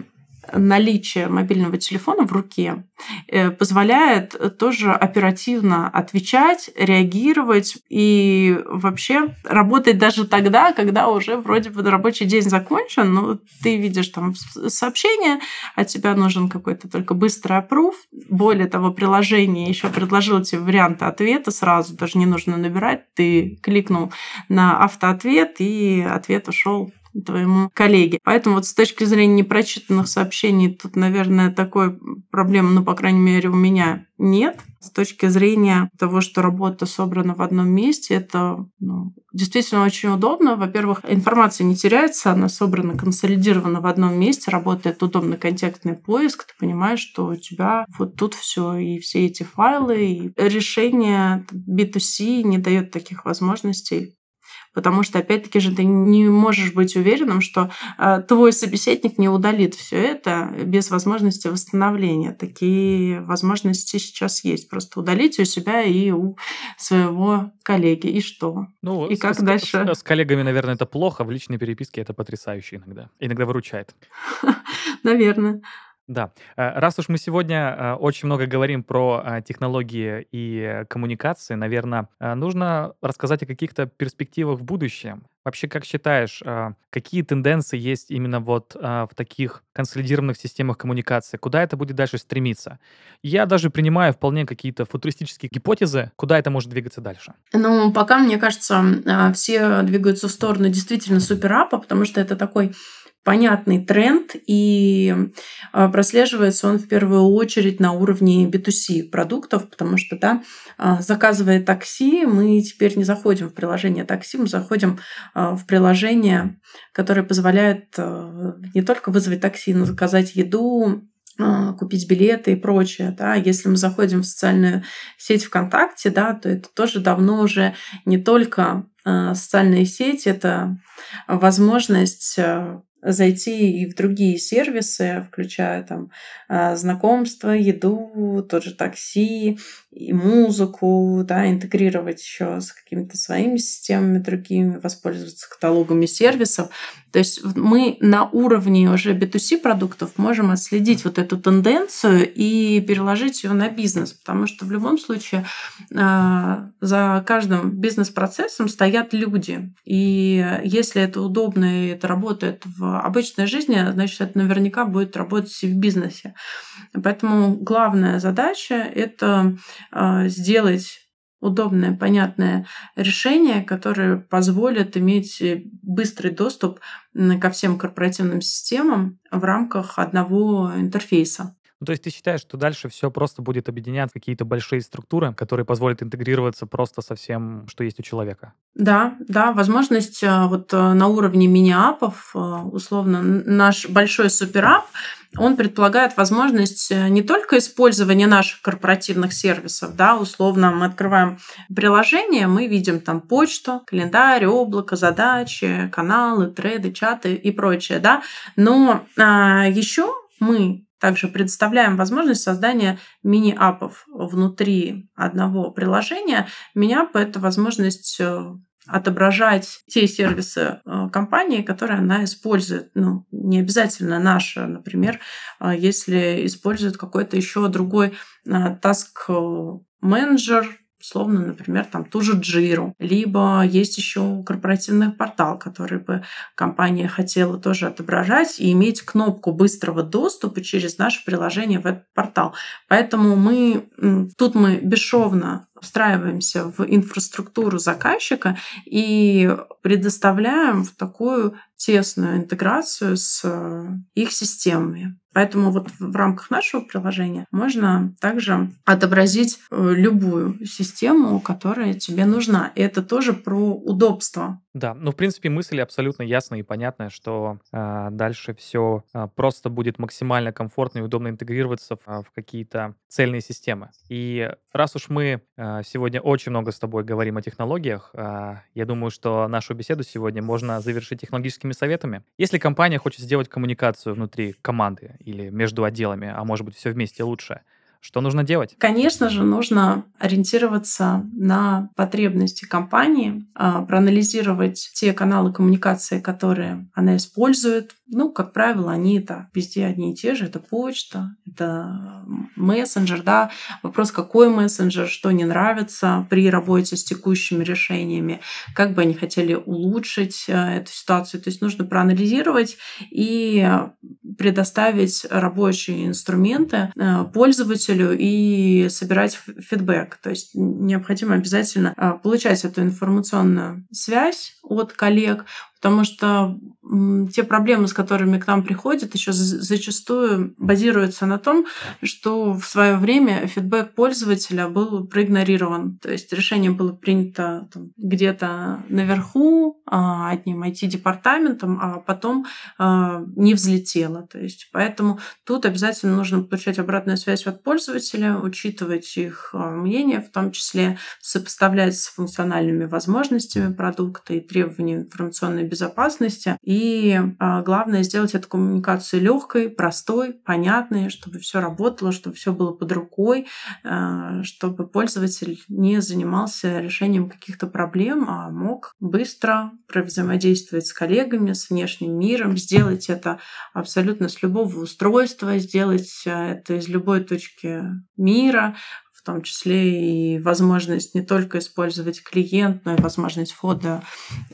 наличие мобильного телефона в руке э, позволяет тоже оперативно отвечать, реагировать и вообще работать даже тогда, когда уже вроде бы рабочий день закончен, но ты видишь там сообщение, от тебя нужен какой-то только быстрый опруф. Более того, приложение еще предложило тебе варианты ответа сразу, даже не нужно набирать, ты кликнул на автоответ, и ответ ушел твоему коллеге. Поэтому вот с точки зрения непрочитанных сообщений тут, наверное, такой проблемы, ну, по крайней мере, у меня нет. С точки зрения того, что работа собрана в одном месте, это ну, действительно очень удобно. Во-первых, информация не теряется, она собрана, консолидирована в одном месте, работает удобный контекстный поиск, ты понимаешь, что у тебя вот тут все и все эти файлы, и решение B2C не дает таких возможностей потому что, опять-таки же, ты не можешь быть уверенным, что э, твой собеседник не удалит все это без возможности восстановления. Такие возможности сейчас есть. Просто удалить у себя и у своего коллеги. И что? Ну, и с, как с, дальше? С, с коллегами, наверное, это плохо, в личной переписке это потрясающе иногда. Иногда выручает. Наверное. Да. Э, раз уж мы сегодня э, очень много говорим про э, технологии и коммуникации, наверное, нужно рассказать о каких-то перспективах в будущем. Вообще, как считаешь, какие тенденции есть именно вот в таких консолидированных системах коммуникации? Куда это будет дальше стремиться? Я даже принимаю вполне какие-то футуристические гипотезы, куда это может двигаться дальше. Ну, пока, мне кажется, все двигаются в сторону действительно суперапа, потому что это такой понятный тренд, и а, прослеживается он в первую очередь на уровне B2C продуктов, потому что, да, а, заказывая такси, мы теперь не заходим в приложение такси, мы заходим а, в приложение, которое позволяет не только вызвать такси, но заказать еду, купить билеты и прочее. Да. Если мы заходим в социальную сеть ВКонтакте, да, то это тоже давно уже не только социальная сеть, это возможность зайти и в другие сервисы, включая там а, знакомства, еду, тот же такси, и музыку, да, интегрировать еще с какими-то своими системами другими, воспользоваться каталогами сервисов. То есть мы на уровне уже B2C продуктов можем отследить вот эту тенденцию и переложить ее на бизнес, потому что в любом случае а, за каждым бизнес-процессом стоят люди. И если это удобно и это работает в обычной жизни, значит, это наверняка будет работать и в бизнесе. Поэтому главная задача — это сделать удобное, понятное решение, которое позволит иметь быстрый доступ ко всем корпоративным системам в рамках одного интерфейса. Ну, то есть ты считаешь, что дальше все просто будет объединять какие-то большие структуры, которые позволят интегрироваться просто со всем, что есть у человека? Да, да, возможность а, вот а, на уровне мини-апов, условно, наш большой суперап, он предполагает возможность э, не только использования наших корпоративных сервисов, да, условно мы открываем приложение, мы видим там почту, календарь, облако, задачи, каналы, треды, чаты и прочее, да, но а, еще мы также предоставляем возможность создания мини-апов внутри одного приложения. Мини-ап – это возможность э, отображать те сервисы э, компании, которые она использует. Ну, не обязательно наши, например, э, если использует какой-то еще другой task менеджер, условно, например, там ту же Джиру, либо есть еще корпоративный портал, который бы компания хотела тоже отображать и иметь кнопку быстрого доступа через наше приложение в этот портал. Поэтому мы тут мы бесшовно встраиваемся в инфраструктуру заказчика и предоставляем в такую тесную интеграцию с их системами. Поэтому вот в рамках нашего приложения можно также отобразить э, любую систему, которая тебе нужна. И это тоже про удобство. Да, ну, в принципе, мысль абсолютно ясная и понятная, что э, дальше все э, просто будет максимально комфортно и удобно интегрироваться в, в какие-то цельные системы. И раз уж мы э, сегодня очень много с тобой говорим о технологиях, э, я думаю, что нашу беседу сегодня можно завершить технологическими советами. Если компания хочет сделать коммуникацию внутри команды или между отделами, а может быть все вместе лучше, что нужно делать? Конечно же, нужно ориентироваться на потребности компании, а, проанализировать те каналы коммуникации, которые она использует. Ну, как правило, они это везде одни и те же. Это почта, это мессенджер, да. Вопрос, какой мессенджер, что не нравится при работе с текущими решениями, как бы они хотели улучшить э, эту ситуацию. То есть нужно проанализировать и предоставить рабочие инструменты э, пользователю пользователю и собирать фидбэк. То есть необходимо обязательно а, получать эту информационную связь от коллег, потому что те проблемы, с которыми к нам приходят, еще зачастую базируются на том, что в свое время фидбэк пользователя был проигнорирован. То есть решение было принято где-то наверху а, одним IT-департаментом, а потом а, не взлетело. То есть поэтому тут обязательно нужно получать обратную связь от пользователя, учитывать их а, мнение, в том числе сопоставлять с функциональными возможностями продукта и требованиями информационной безопасности. И а, главное сделать эту коммуникацию легкой, простой, понятной, чтобы все работало, чтобы все было под рукой, а, чтобы пользователь не занимался решением каких-то проблем, а мог быстро взаимодействовать с коллегами, с внешним миром, сделать это абсолютно с любого устройства, сделать а, это из любой точки мира, в том числе и возможность не только использовать клиент, но и возможность входа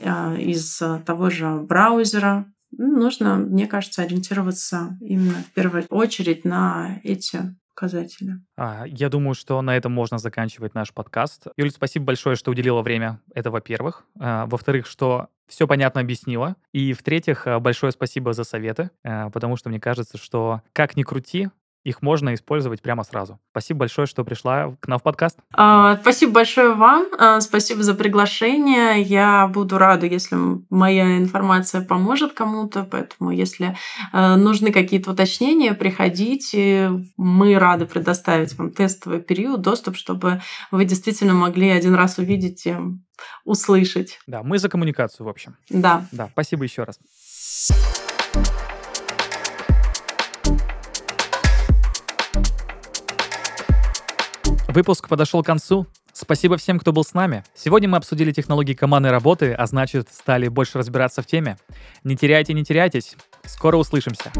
а, из того же браузера. Ну, нужно, мне кажется, ориентироваться именно в первую очередь на эти показатели. А, я думаю, что на этом можно заканчивать наш подкаст. Юль, спасибо большое, что уделила время. Это во-первых. А, во-вторых, что все понятно объяснила. И в-третьих, большое спасибо за советы, потому что мне кажется, что как ни крути, их можно использовать прямо сразу. Спасибо большое, что пришла к нам в подкаст. А, спасибо большое вам. А, спасибо за приглашение. Я буду рада, если моя информация поможет кому-то. Поэтому, если а, нужны какие-то уточнения, приходите. Мы рады предоставить вам тестовый период, доступ, чтобы вы действительно могли один раз увидеть и услышать. Да, мы за коммуникацию, в общем. Да. Да, спасибо еще раз. Выпуск подошел к концу. Спасибо всем, кто был с нами. Сегодня мы обсудили технологии командной работы, а значит, стали больше разбираться в теме. Не теряйте, не теряйтесь. Скоро услышимся.